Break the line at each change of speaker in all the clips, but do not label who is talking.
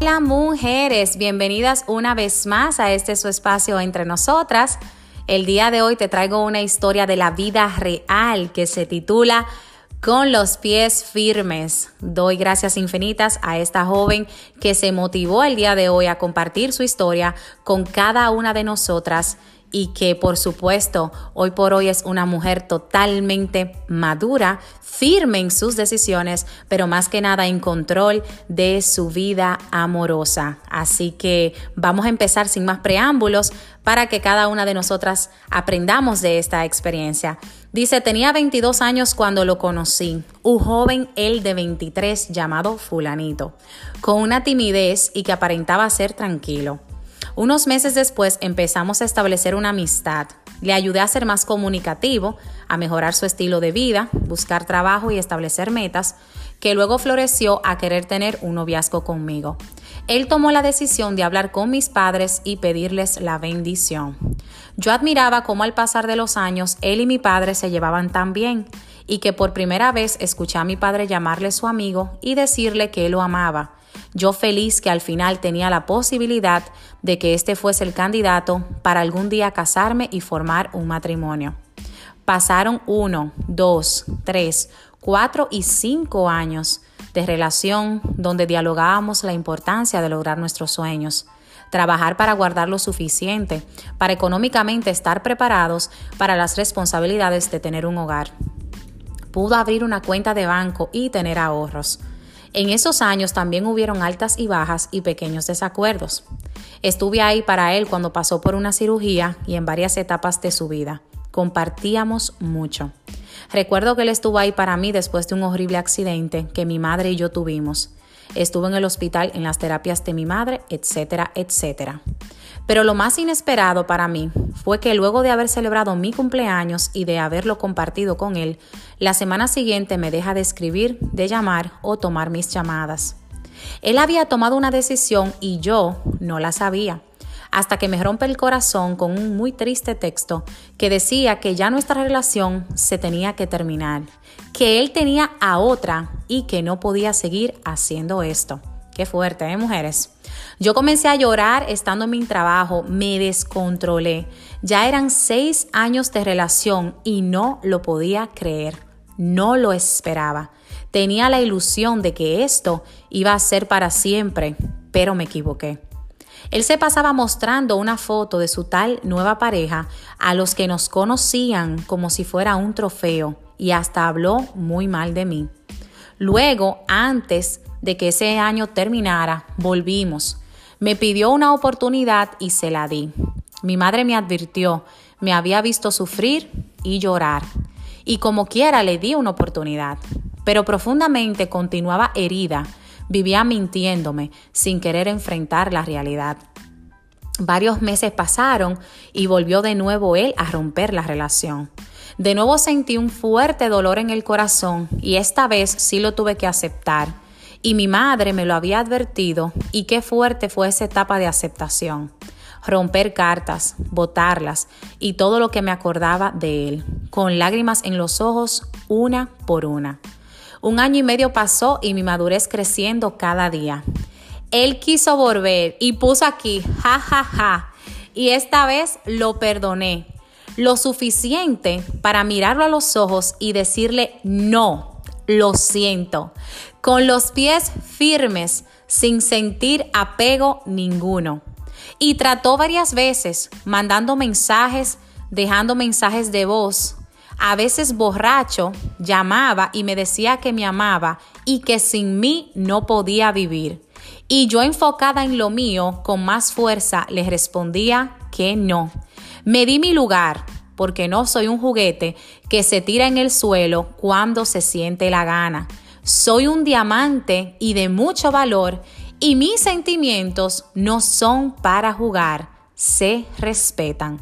Hola mujeres, bienvenidas una vez más a este su espacio entre nosotras. El día de hoy te traigo una historia de la vida real que se titula Con los pies firmes. Doy gracias infinitas a esta joven que se motivó el día de hoy a compartir su historia con cada una de nosotras y que por supuesto hoy por hoy es una mujer totalmente madura, firme en sus decisiones, pero más que nada en control de su vida amorosa. Así que vamos a empezar sin más preámbulos para que cada una de nosotras aprendamos de esta experiencia. Dice, tenía 22 años cuando lo conocí, un joven él de 23 llamado fulanito, con una timidez y que aparentaba ser tranquilo. Unos meses después empezamos a establecer una amistad. Le ayudé a ser más comunicativo, a mejorar su estilo de vida, buscar trabajo y establecer metas, que luego floreció a querer tener un noviazgo conmigo. Él tomó la decisión de hablar con mis padres y pedirles la bendición. Yo admiraba cómo al pasar de los años él y mi padre se llevaban tan bien y que por primera vez escuché a mi padre llamarle su amigo y decirle que él lo amaba yo feliz que al final tenía la posibilidad de que este fuese el candidato para algún día casarme y formar un matrimonio. Pasaron uno, dos, tres, cuatro y cinco años de relación donde dialogábamos la importancia de lograr nuestros sueños trabajar para guardar lo suficiente, para económicamente estar preparados para las responsabilidades de tener un hogar. Pudo abrir una cuenta de banco y tener ahorros. En esos años también hubieron altas y bajas y pequeños desacuerdos. Estuve ahí para él cuando pasó por una cirugía y en varias etapas de su vida. Compartíamos mucho. Recuerdo que él estuvo ahí para mí después de un horrible accidente que mi madre y yo tuvimos. Estuvo en el hospital en las terapias de mi madre, etcétera, etcétera. Pero lo más inesperado para mí fue que luego de haber celebrado mi cumpleaños y de haberlo compartido con él, la semana siguiente me deja de escribir, de llamar o tomar mis llamadas. Él había tomado una decisión y yo no la sabía, hasta que me rompe el corazón con un muy triste texto que decía que ya nuestra relación se tenía que terminar, que él tenía a otra y que no podía seguir haciendo esto. Qué fuerte, ¿eh, mujeres? Yo comencé a llorar estando en mi trabajo, me descontrolé. Ya eran seis años de relación y no lo podía creer, no lo esperaba. Tenía la ilusión de que esto iba a ser para siempre, pero me equivoqué. Él se pasaba mostrando una foto de su tal nueva pareja a los que nos conocían como si fuera un trofeo y hasta habló muy mal de mí. Luego, antes de que ese año terminara, volvimos. Me pidió una oportunidad y se la di. Mi madre me advirtió, me había visto sufrir y llorar. Y como quiera le di una oportunidad. Pero profundamente continuaba herida, vivía mintiéndome sin querer enfrentar la realidad. Varios meses pasaron y volvió de nuevo él a romper la relación. De nuevo sentí un fuerte dolor en el corazón y esta vez sí lo tuve que aceptar y mi madre me lo había advertido y qué fuerte fue esa etapa de aceptación. Romper cartas, botarlas y todo lo que me acordaba de él, con lágrimas en los ojos una por una. Un año y medio pasó y mi madurez creciendo cada día. Él quiso volver y puso aquí, ja, ja, ja. Y esta vez lo perdoné. Lo suficiente para mirarlo a los ojos y decirle no lo siento, con los pies firmes, sin sentir apego ninguno. Y trató varias veces, mandando mensajes, dejando mensajes de voz. A veces borracho, llamaba y me decía que me amaba y que sin mí no podía vivir. Y yo enfocada en lo mío, con más fuerza, le respondía que no. Me di mi lugar, porque no soy un juguete que se tira en el suelo cuando se siente la gana. Soy un diamante y de mucho valor y mis sentimientos no son para jugar, se respetan.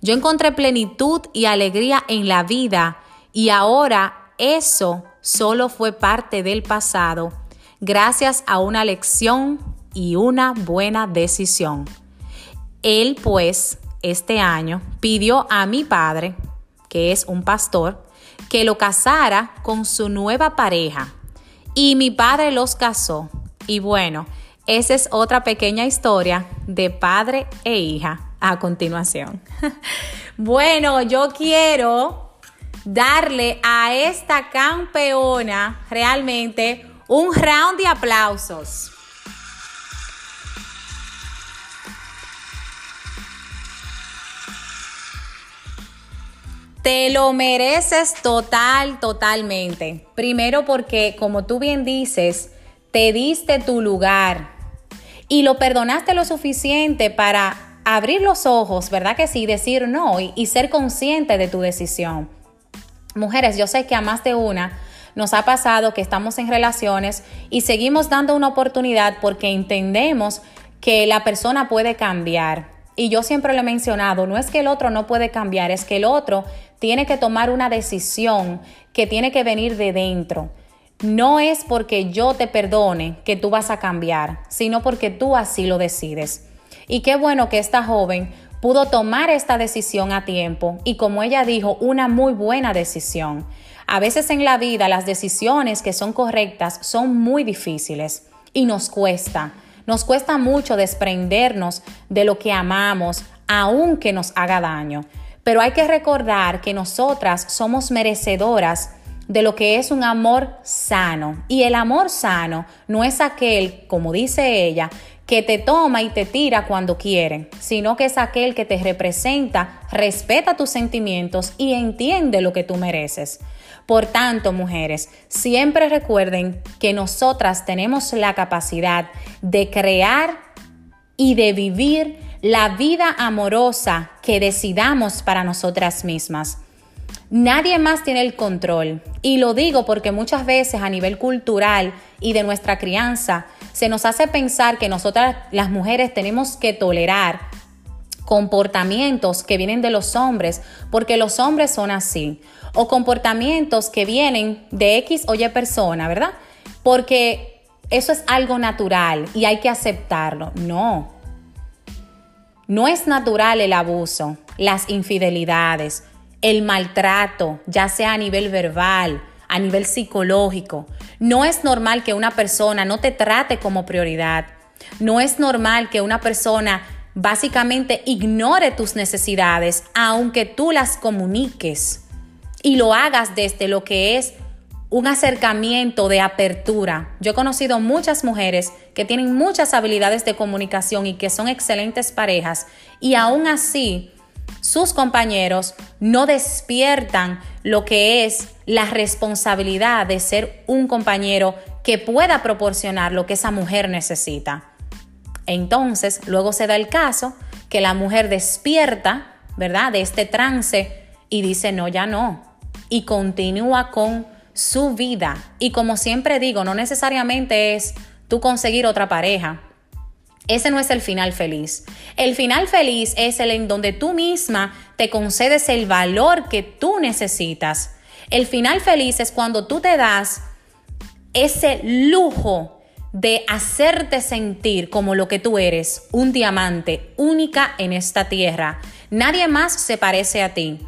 Yo encontré plenitud y alegría en la vida y ahora eso solo fue parte del pasado gracias a una lección y una buena decisión. Él pues este año pidió a mi padre, que es un pastor, que lo casara con su nueva pareja. Y mi padre los casó. Y bueno, esa es otra pequeña historia de padre e hija a continuación. bueno, yo quiero darle a esta campeona realmente un round de aplausos. Te lo mereces total, totalmente. Primero porque, como tú bien dices, te diste tu lugar y lo perdonaste lo suficiente para abrir los ojos, ¿verdad que sí? Decir no y, y ser consciente de tu decisión. Mujeres, yo sé que a más de una nos ha pasado que estamos en relaciones y seguimos dando una oportunidad porque entendemos que la persona puede cambiar. Y yo siempre le he mencionado, no es que el otro no puede cambiar, es que el otro tiene que tomar una decisión que tiene que venir de dentro. No es porque yo te perdone que tú vas a cambiar, sino porque tú así lo decides. Y qué bueno que esta joven pudo tomar esta decisión a tiempo y como ella dijo, una muy buena decisión. A veces en la vida las decisiones que son correctas son muy difíciles y nos cuesta. Nos cuesta mucho desprendernos de lo que amamos, aunque nos haga daño. Pero hay que recordar que nosotras somos merecedoras de lo que es un amor sano. Y el amor sano no es aquel, como dice ella, que te toma y te tira cuando quiere, sino que es aquel que te representa, respeta tus sentimientos y entiende lo que tú mereces. Por tanto, mujeres, siempre recuerden que nosotras tenemos la capacidad de crear y de vivir la vida amorosa que decidamos para nosotras mismas. Nadie más tiene el control. Y lo digo porque muchas veces a nivel cultural y de nuestra crianza se nos hace pensar que nosotras las mujeres tenemos que tolerar comportamientos que vienen de los hombres porque los hombres son así. O comportamientos que vienen de X o Y persona, ¿verdad? Porque eso es algo natural y hay que aceptarlo. No, no es natural el abuso, las infidelidades, el maltrato, ya sea a nivel verbal, a nivel psicológico. No es normal que una persona no te trate como prioridad. No es normal que una persona básicamente ignore tus necesidades, aunque tú las comuniques y lo hagas desde lo que es un acercamiento de apertura. Yo he conocido muchas mujeres que tienen muchas habilidades de comunicación y que son excelentes parejas y aún así sus compañeros no despiertan lo que es la responsabilidad de ser un compañero que pueda proporcionar lo que esa mujer necesita. Entonces, luego se da el caso que la mujer despierta, ¿verdad?, de este trance y dice, no, ya no. Y continúa con su vida. Y como siempre digo, no necesariamente es tú conseguir otra pareja. Ese no es el final feliz. El final feliz es el en donde tú misma te concedes el valor que tú necesitas. El final feliz es cuando tú te das ese lujo de hacerte sentir como lo que tú eres, un diamante única en esta tierra. Nadie más se parece a ti.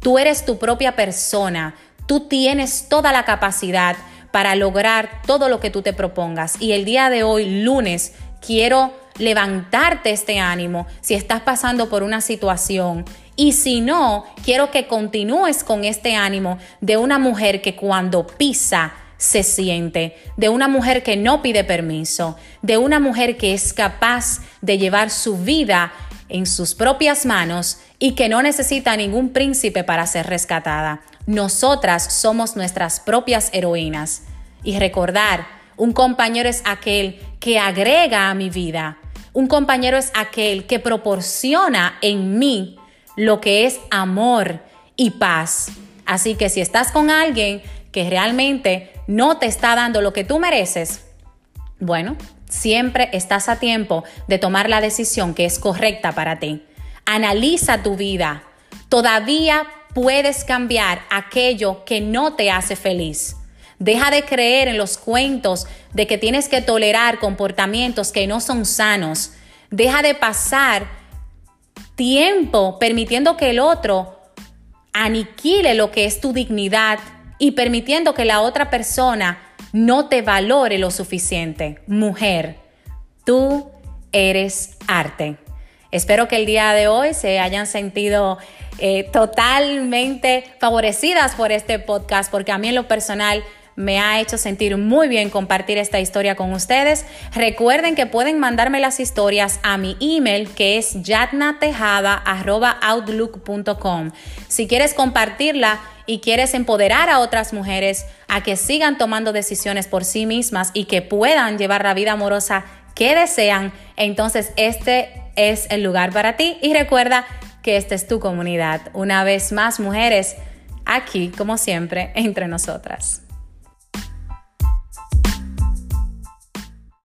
Tú eres tu propia persona. Tú tienes toda la capacidad para lograr todo lo que tú te propongas. Y el día de hoy, lunes, quiero levantarte este ánimo si estás pasando por una situación. Y si no, quiero que continúes con este ánimo de una mujer que cuando pisa se siente, de una mujer que no pide permiso, de una mujer que es capaz de llevar su vida en sus propias manos y que no necesita ningún príncipe para ser rescatada. Nosotras somos nuestras propias heroínas. Y recordar, un compañero es aquel que agrega a mi vida. Un compañero es aquel que proporciona en mí lo que es amor y paz. Así que si estás con alguien que realmente no te está dando lo que tú mereces, bueno, siempre estás a tiempo de tomar la decisión que es correcta para ti. Analiza tu vida. Todavía puedes cambiar aquello que no te hace feliz. Deja de creer en los cuentos de que tienes que tolerar comportamientos que no son sanos. Deja de pasar tiempo permitiendo que el otro aniquile lo que es tu dignidad y permitiendo que la otra persona no te valore lo suficiente. Mujer, Tú eres arte. Espero que el día de hoy se hayan sentido eh, totalmente favorecidas por este podcast, porque a mí en lo personal me ha hecho sentir muy bien compartir esta historia con ustedes. Recuerden que pueden mandarme las historias a mi email que es yatnatejada.outlook.com. Si quieres compartirla y quieres empoderar a otras mujeres a que sigan tomando decisiones por sí mismas y que puedan llevar la vida amorosa que desean, entonces este es el lugar para ti y recuerda que esta es tu comunidad. Una vez más, mujeres, aquí, como siempre, entre nosotras.